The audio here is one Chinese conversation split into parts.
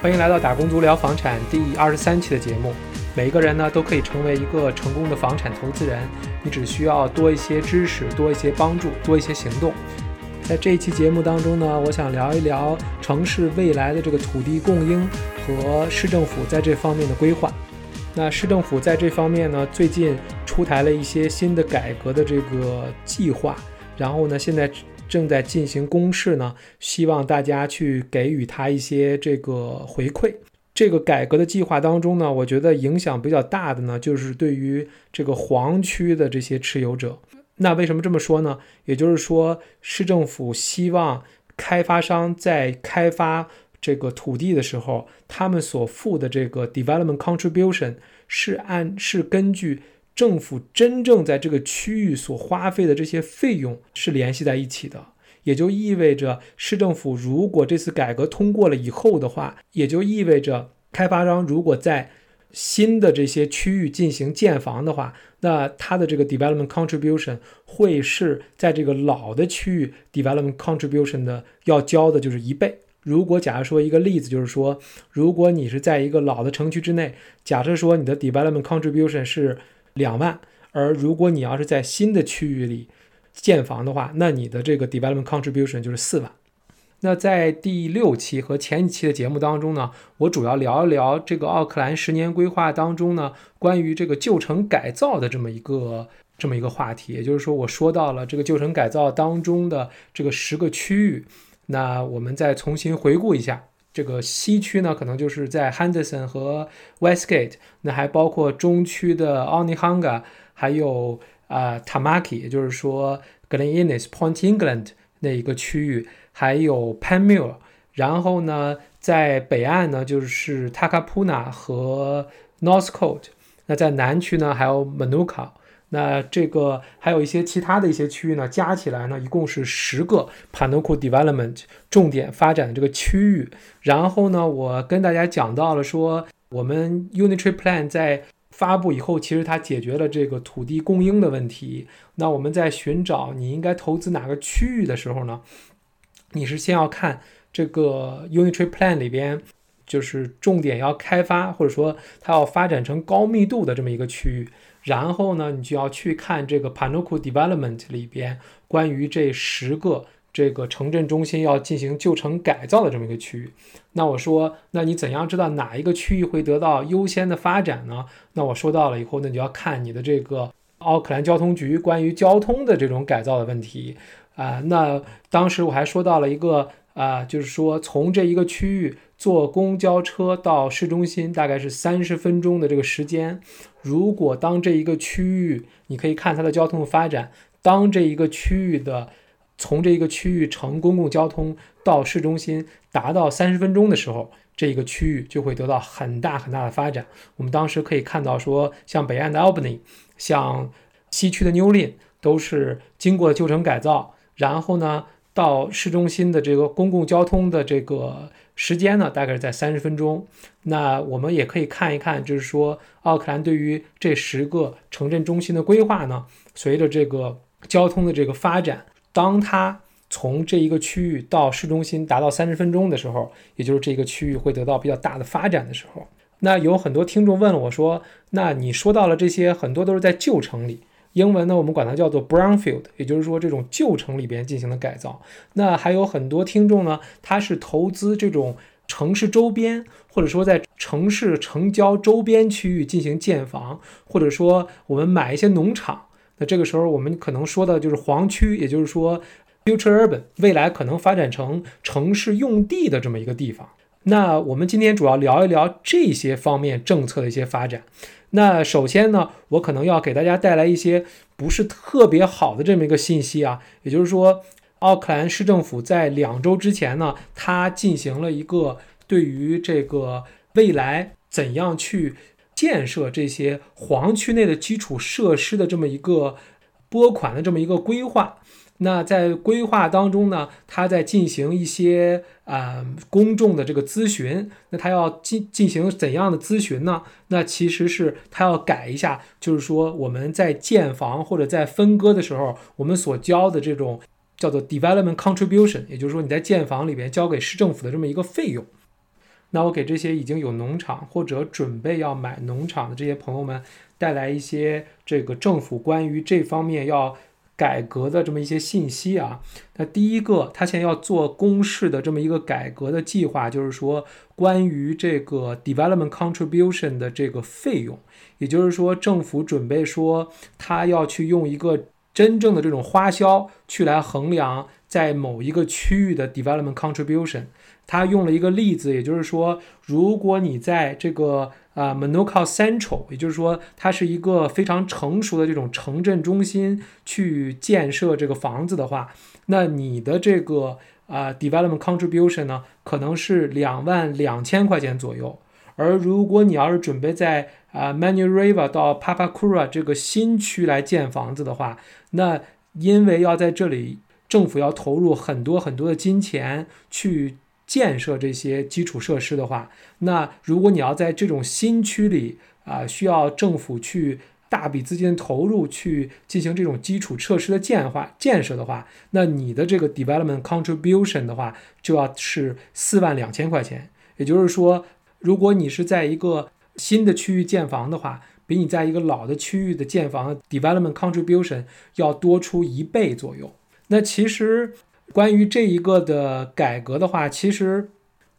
欢迎来到打工族聊房产第二十三期的节目。每一个人呢都可以成为一个成功的房产投资人，你只需要多一些知识，多一些帮助，多一些行动。在这一期节目当中呢，我想聊一聊城市未来的这个土地供应和市政府在这方面的规划。那市政府在这方面呢，最近出台了一些新的改革的这个计划，然后呢，现在。正在进行公示呢，希望大家去给予他一些这个回馈。这个改革的计划当中呢，我觉得影响比较大的呢，就是对于这个黄区的这些持有者。那为什么这么说呢？也就是说，市政府希望开发商在开发这个土地的时候，他们所付的这个 development contribution 是按是根据。政府真正在这个区域所花费的这些费用是联系在一起的，也就意味着市政府如果这次改革通过了以后的话，也就意味着开发商如果在新的这些区域进行建房的话，那他的这个 development contribution 会是在这个老的区域 development contribution 的要交的就是一倍。如果假如说一个例子就是说，如果你是在一个老的城区之内，假设说你的 development contribution 是两万，而如果你要是在新的区域里建房的话，那你的这个 development contribution 就是四万。那在第六期和前几期的节目当中呢，我主要聊一聊这个奥克兰十年规划当中呢，关于这个旧城改造的这么一个这么一个话题。也就是说，我说到了这个旧城改造当中的这个十个区域，那我们再重新回顾一下。这个西区呢，可能就是在 Henderson 和 Westgate，那还包括中区的 Onehanga，还有啊 Tamaki，也就是说 Glen Innes、Point England 那一个区域，还有 Penmure。然后呢，在北岸呢，就是 Takapuna 和 Northcote。那在南区呢，还有 Manuka。那这个还有一些其他的一些区域呢，加起来呢，一共是十个 p a n o k u Development 重点发展的这个区域。然后呢，我跟大家讲到了说，我们 Unitary Plan 在发布以后，其实它解决了这个土地供应的问题。那我们在寻找你应该投资哪个区域的时候呢，你是先要看这个 Unitary Plan 里边，就是重点要开发或者说它要发展成高密度的这么一个区域。然后呢，你就要去看这个 Panoku Development 里边关于这十个这个城镇中心要进行旧城改造的这么一个区域。那我说，那你怎样知道哪一个区域会得到优先的发展呢？那我说到了以后，那你就要看你的这个奥克兰交通局关于交通的这种改造的问题啊。那当时我还说到了一个啊，就是说从这一个区域。坐公交车到市中心大概是三十分钟的这个时间。如果当这一个区域，你可以看它的交通发展，当这一个区域的从这一个区域乘公共交通到市中心达到三十分钟的时候，这一个区域就会得到很大很大的发展。我们当时可以看到说，像北岸的 Albany，像西区的 New Lynn，都是经过旧城改造，然后呢，到市中心的这个公共交通的这个。时间呢，大概是在三十分钟。那我们也可以看一看，就是说奥克兰对于这十个城镇中心的规划呢，随着这个交通的这个发展，当它从这一个区域到市中心达到三十分钟的时候，也就是这个区域会得到比较大的发展的时候，那有很多听众问了我说，那你说到了这些，很多都是在旧城里。英文呢，我们管它叫做 brownfield，也就是说这种旧城里边进行的改造。那还有很多听众呢，他是投资这种城市周边，或者说在城市城郊周边区域进行建房，或者说我们买一些农场。那这个时候我们可能说的就是黄区，也就是说 future urban，未来可能发展成城市用地的这么一个地方。那我们今天主要聊一聊这些方面政策的一些发展。那首先呢，我可能要给大家带来一些不是特别好的这么一个信息啊，也就是说，奥克兰市政府在两周之前呢，它进行了一个对于这个未来怎样去建设这些黄区内的基础设施的这么一个拨款的这么一个规划。那在规划当中呢，他在进行一些啊公众的这个咨询。那他要进进行怎样的咨询呢？那其实是他要改一下，就是说我们在建房或者在分割的时候，我们所交的这种叫做 development contribution，也就是说你在建房里边交给市政府的这么一个费用。那我给这些已经有农场或者准备要买农场的这些朋友们带来一些这个政府关于这方面要改革的这么一些信息啊。那第一个，他现在要做公示的这么一个改革的计划，就是说关于这个 development contribution 的这个费用，也就是说政府准备说他要去用一个真正的这种花销去来衡量在某一个区域的 development contribution。他用了一个例子，也就是说，如果你在这个啊 Monaco Central，也就是说，它是一个非常成熟的这种城镇中心去建设这个房子的话，那你的这个啊 development contribution 呢，可能是两万两千块钱左右。而如果你要是准备在啊 Manurewa 到 Papakura 这个新区来建房子的话，那因为要在这里政府要投入很多很多的金钱去。建设这些基础设施的话，那如果你要在这种新区里啊，需要政府去大笔资金投入去进行这种基础设施的建化建设的话，那你的这个 development contribution 的话就要是四万两千块钱。也就是说，如果你是在一个新的区域建房的话，比你在一个老的区域的建房 development contribution 要多出一倍左右。那其实。关于这一个的改革的话，其实，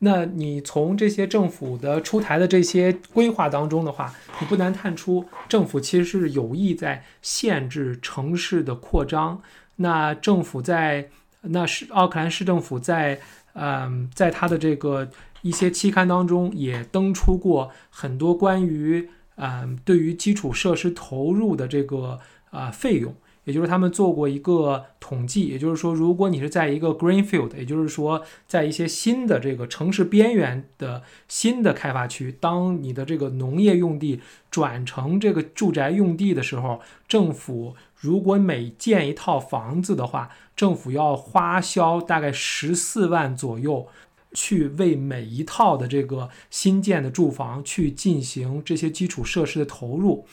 那你从这些政府的出台的这些规划当中的话，你不难看出，政府其实是有意在限制城市的扩张。那政府在，那是奥克兰市政府在，嗯，在他的这个一些期刊当中也登出过很多关于，嗯，对于基础设施投入的这个啊费用。也就是他们做过一个统计，也就是说，如果你是在一个 greenfield，也就是说，在一些新的这个城市边缘的新的开发区，当你的这个农业用地转成这个住宅用地的时候，政府如果每建一套房子的话，政府要花销大概十四万左右，去为每一套的这个新建的住房去进行这些基础设施的投入。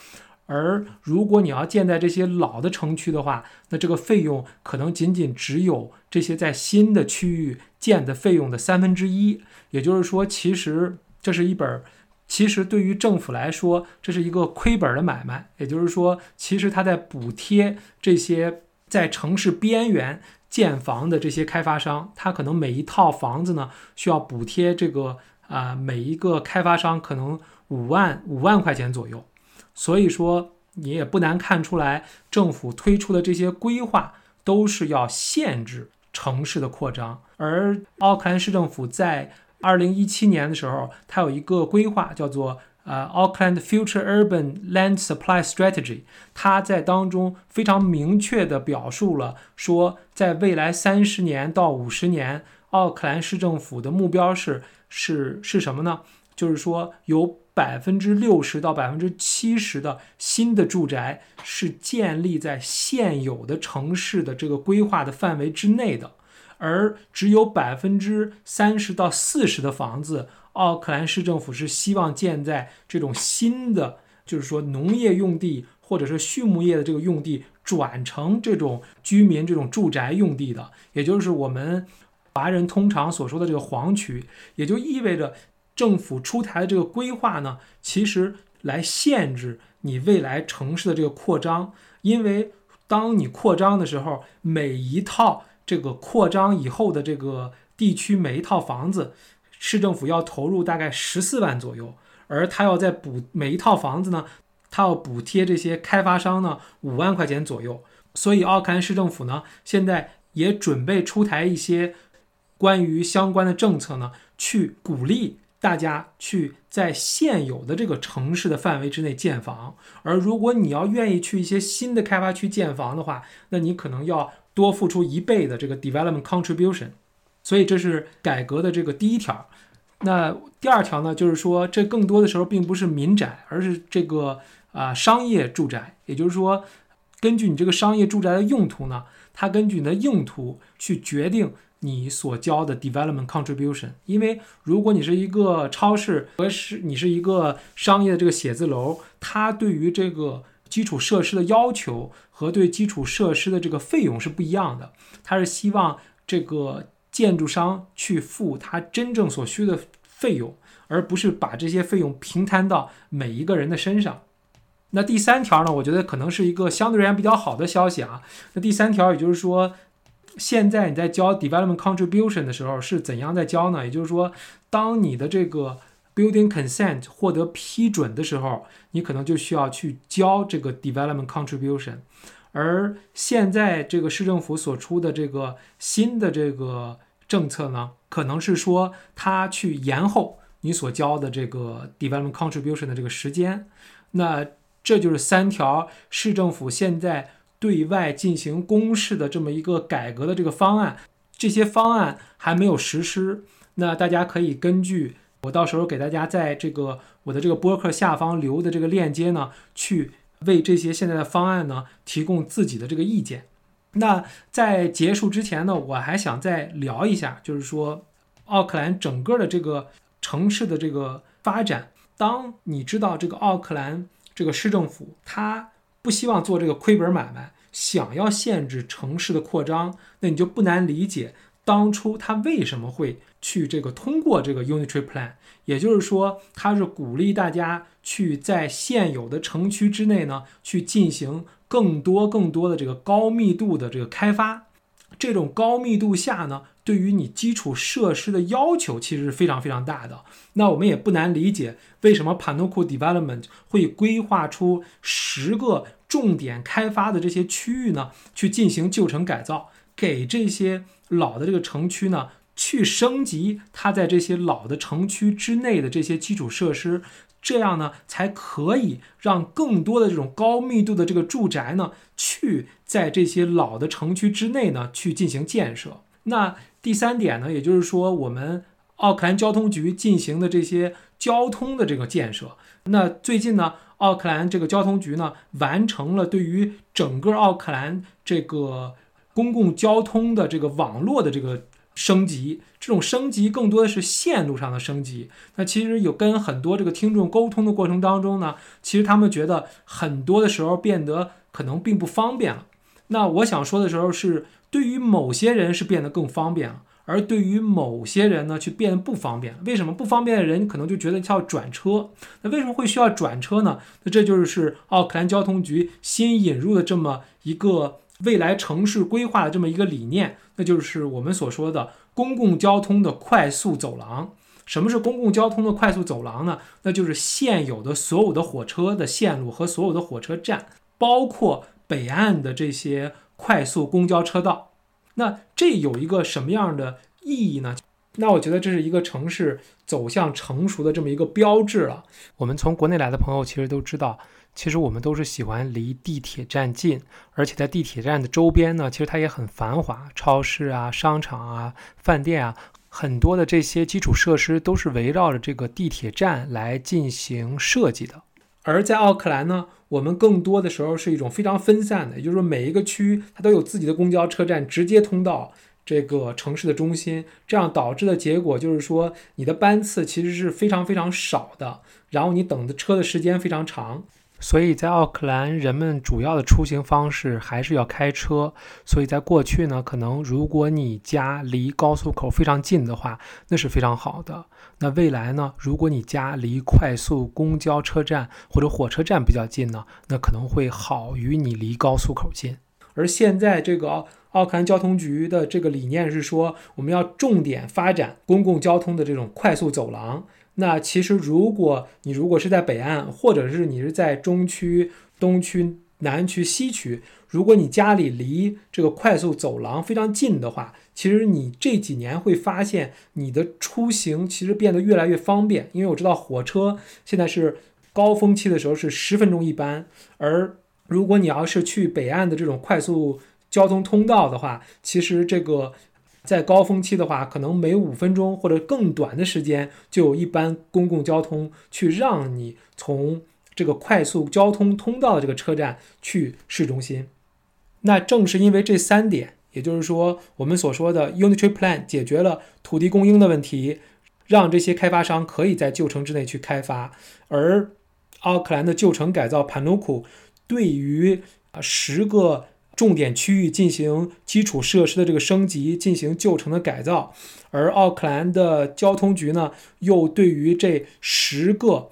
而如果你要建在这些老的城区的话，那这个费用可能仅仅只有这些在新的区域建的费用的三分之一。也就是说，其实这是一本，其实对于政府来说，这是一个亏本的买卖。也就是说，其实他在补贴这些在城市边缘建房的这些开发商，他可能每一套房子呢需要补贴这个啊每一个开发商可能五万五万块钱左右。所以说，你也不难看出来，政府推出的这些规划都是要限制城市的扩张。而奥克兰市政府在二零一七年的时候，它有一个规划叫做呃 Auckland Future Urban Land Supply Strategy，它在当中非常明确地表述了说，在未来三十年到五十年，奥克兰市政府的目标是是是什么呢？就是说由。百分之六十到百分之七十的新的住宅是建立在现有的城市的这个规划的范围之内的，而只有百分之三十到四十的房子，奥克兰市政府是希望建在这种新的，就是说农业用地或者是畜牧业的这个用地转成这种居民这种住宅用地的，也就是我们华人通常所说的这个黄区，也就意味着。政府出台的这个规划呢，其实来限制你未来城市的这个扩张，因为当你扩张的时候，每一套这个扩张以后的这个地区每一套房子，市政府要投入大概十四万左右，而他要在补每一套房子呢，他要补贴这些开发商呢五万块钱左右，所以奥克兰市政府呢现在也准备出台一些关于相关的政策呢，去鼓励。大家去在现有的这个城市的范围之内建房，而如果你要愿意去一些新的开发区建房的话，那你可能要多付出一倍的这个 development contribution。所以这是改革的这个第一条。那第二条呢，就是说这更多的时候并不是民宅，而是这个啊商业住宅。也就是说，根据你这个商业住宅的用途呢，它根据你的用途去决定。你所交的 development contribution，因为如果你是一个超市和是你是一个商业的这个写字楼，它对于这个基础设施的要求和对基础设施的这个费用是不一样的。它是希望这个建筑商去付他真正所需的费用，而不是把这些费用平摊到每一个人的身上。那第三条呢？我觉得可能是一个相对而言比较好的消息啊。那第三条，也就是说，现在你在交 development contribution 的时候是怎样在交呢？也就是说，当你的这个 building consent 获得批准的时候，你可能就需要去交这个 development contribution。而现在这个市政府所出的这个新的这个政策呢，可能是说它去延后你所交的这个 development contribution 的这个时间。那这就是三条市政府现在对外进行公示的这么一个改革的这个方案，这些方案还没有实施。那大家可以根据我到时候给大家在这个我的这个播客下方留的这个链接呢，去为这些现在的方案呢提供自己的这个意见。那在结束之前呢，我还想再聊一下，就是说奥克兰整个的这个城市的这个发展。当你知道这个奥克兰。这个市政府它不希望做这个亏本买卖，想要限制城市的扩张，那你就不难理解当初他为什么会去这个通过这个 Unitary Plan，也就是说，他是鼓励大家去在现有的城区之内呢，去进行更多更多的这个高密度的这个开发。这种高密度下呢，对于你基础设施的要求其实是非常非常大的。那我们也不难理解，为什么 Panoku Development 会规划出十个重点开发的这些区域呢？去进行旧城改造，给这些老的这个城区呢，去升级它在这些老的城区之内的这些基础设施。这样呢，才可以让更多的这种高密度的这个住宅呢，去在这些老的城区之内呢，去进行建设。那第三点呢，也就是说，我们奥克兰交通局进行的这些交通的这个建设。那最近呢，奥克兰这个交通局呢，完成了对于整个奥克兰这个公共交通的这个网络的这个。升级这种升级更多的是线路上的升级。那其实有跟很多这个听众沟通的过程当中呢，其实他们觉得很多的时候变得可能并不方便了。那我想说的时候是，对于某些人是变得更方便了，而对于某些人呢，却变得不方便。为什么不方便的人可能就觉得要转车？那为什么会需要转车呢？那这就是奥克兰交通局新引入的这么一个。未来城市规划的这么一个理念，那就是我们所说的公共交通的快速走廊。什么是公共交通的快速走廊呢？那就是现有的所有的火车的线路和所有的火车站，包括北岸的这些快速公交车道。那这有一个什么样的意义呢？那我觉得这是一个城市走向成熟的这么一个标志了。我们从国内来的朋友其实都知道。其实我们都是喜欢离地铁站近，而且在地铁站的周边呢，其实它也很繁华，超市啊、商场啊、饭店啊，很多的这些基础设施都是围绕着这个地铁站来进行设计的。而在奥克兰呢，我们更多的时候是一种非常分散的，也就是说每一个区它都有自己的公交车站直接通到这个城市的中心，这样导致的结果就是说你的班次其实是非常非常少的，然后你等的车的时间非常长。所以在奥克兰，人们主要的出行方式还是要开车。所以在过去呢，可能如果你家离高速口非常近的话，那是非常好的。那未来呢，如果你家离快速公交车站或者火车站比较近呢，那可能会好于你离高速口近。而现在这个奥克兰交通局的这个理念是说，我们要重点发展公共交通的这种快速走廊。那其实，如果你如果是在北岸，或者是你是在中区、东区、南区、西区，如果你家里离这个快速走廊非常近的话，其实你这几年会发现你的出行其实变得越来越方便。因为我知道火车现在是高峰期的时候是十分钟一班，而如果你要是去北岸的这种快速交通通道的话，其实这个。在高峰期的话，可能每五分钟或者更短的时间，就有一班公共交通去让你从这个快速交通通道的这个车站去市中心。那正是因为这三点，也就是说，我们所说的 Unitary Plan 解决了土地供应的问题，让这些开发商可以在旧城之内去开发，而奥克兰的旧城改造 Panuku 对于啊十个。重点区域进行基础设施的这个升级，进行旧城的改造，而奥克兰的交通局呢，又对于这十个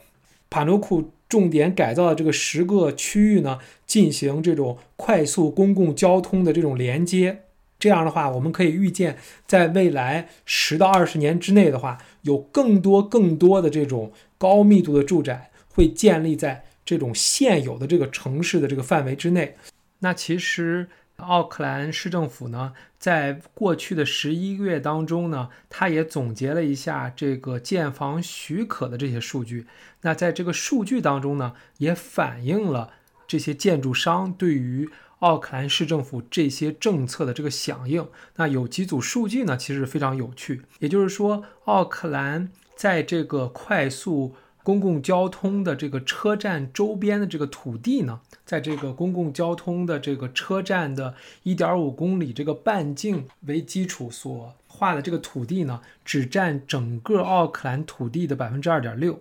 帕努库重点改造的这个十个区域呢，进行这种快速公共交通的这种连接。这样的话，我们可以预见，在未来十到二十年之内的话，有更多更多的这种高密度的住宅会建立在这种现有的这个城市的这个范围之内。那其实奥克兰市政府呢，在过去的十一个月当中呢，他也总结了一下这个建房许可的这些数据。那在这个数据当中呢，也反映了这些建筑商对于奥克兰市政府这些政策的这个响应，那有几组数据呢？其实非常有趣。也就是说，奥克兰在这个快速公共交通的这个车站周边的这个土地呢，在这个公共交通的这个车站的1.5公里这个半径为基础所画的这个土地呢，只占整个奥克兰土地的百分之二点六。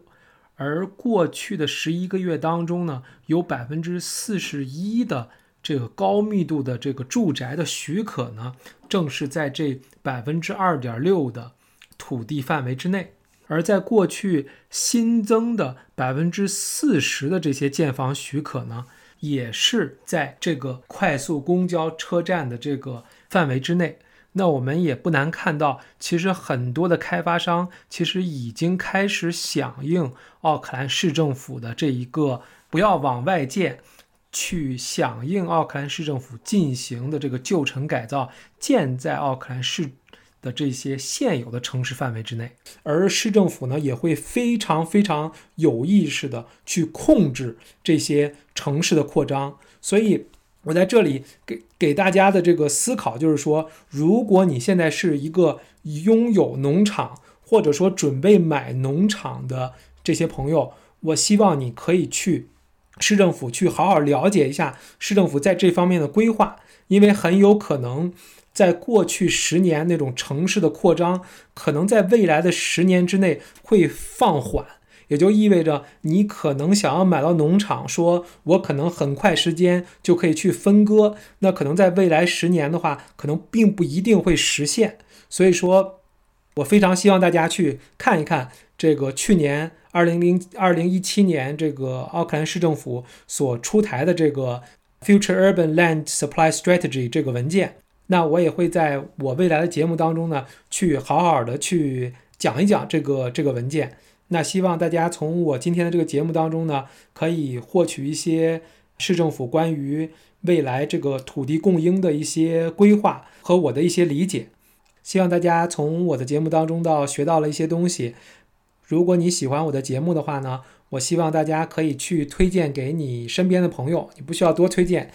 而过去的十一个月当中呢，有百分之四十一的。这个高密度的这个住宅的许可呢，正是在这百分之二点六的土地范围之内，而在过去新增的百分之四十的这些建房许可呢，也是在这个快速公交车站的这个范围之内。那我们也不难看到，其实很多的开发商其实已经开始响应奥克兰市政府的这一个不要往外建。去响应奥克兰市政府进行的这个旧城改造，建在奥克兰市的这些现有的城市范围之内，而市政府呢也会非常非常有意识的去控制这些城市的扩张。所以，我在这里给给大家的这个思考就是说，如果你现在是一个拥有农场或者说准备买农场的这些朋友，我希望你可以去。市政府去好好了解一下市政府在这方面的规划，因为很有可能在过去十年那种城市的扩张，可能在未来的十年之内会放缓，也就意味着你可能想要买到农场，说我可能很快时间就可以去分割，那可能在未来十年的话，可能并不一定会实现。所以说，我非常希望大家去看一看这个去年。二零零二零一七年，这个奥克兰市政府所出台的这个 Future Urban Land Supply Strategy 这个文件，那我也会在我未来的节目当中呢，去好好的去讲一讲这个这个文件。那希望大家从我今天的这个节目当中呢，可以获取一些市政府关于未来这个土地供应的一些规划和我的一些理解。希望大家从我的节目当中到学到了一些东西。如果你喜欢我的节目的话呢，我希望大家可以去推荐给你身边的朋友，你不需要多推荐，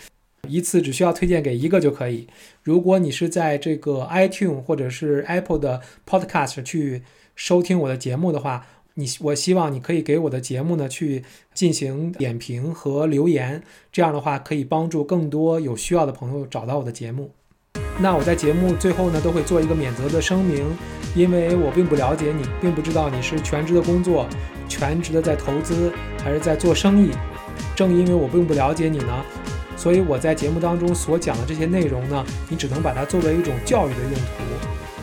一次只需要推荐给一个就可以。如果你是在这个 iTune 或者是 Apple 的 Podcast 去收听我的节目的话，你我希望你可以给我的节目呢去进行点评和留言，这样的话可以帮助更多有需要的朋友找到我的节目。那我在节目最后呢，都会做一个免责的声明，因为我并不了解你，并不知道你是全职的工作，全职的在投资，还是在做生意。正因为我并不了解你呢，所以我在节目当中所讲的这些内容呢，你只能把它作为一种教育的用途。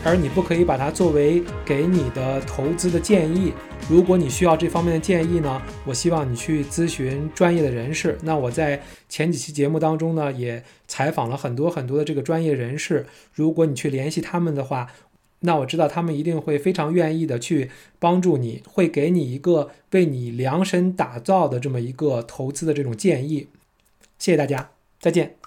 而你不可以把它作为给你的投资的建议。如果你需要这方面的建议呢，我希望你去咨询专业的人士。那我在前几期节目当中呢，也采访了很多很多的这个专业人士。如果你去联系他们的话，那我知道他们一定会非常愿意的去帮助你，会给你一个为你量身打造的这么一个投资的这种建议。谢谢大家，再见。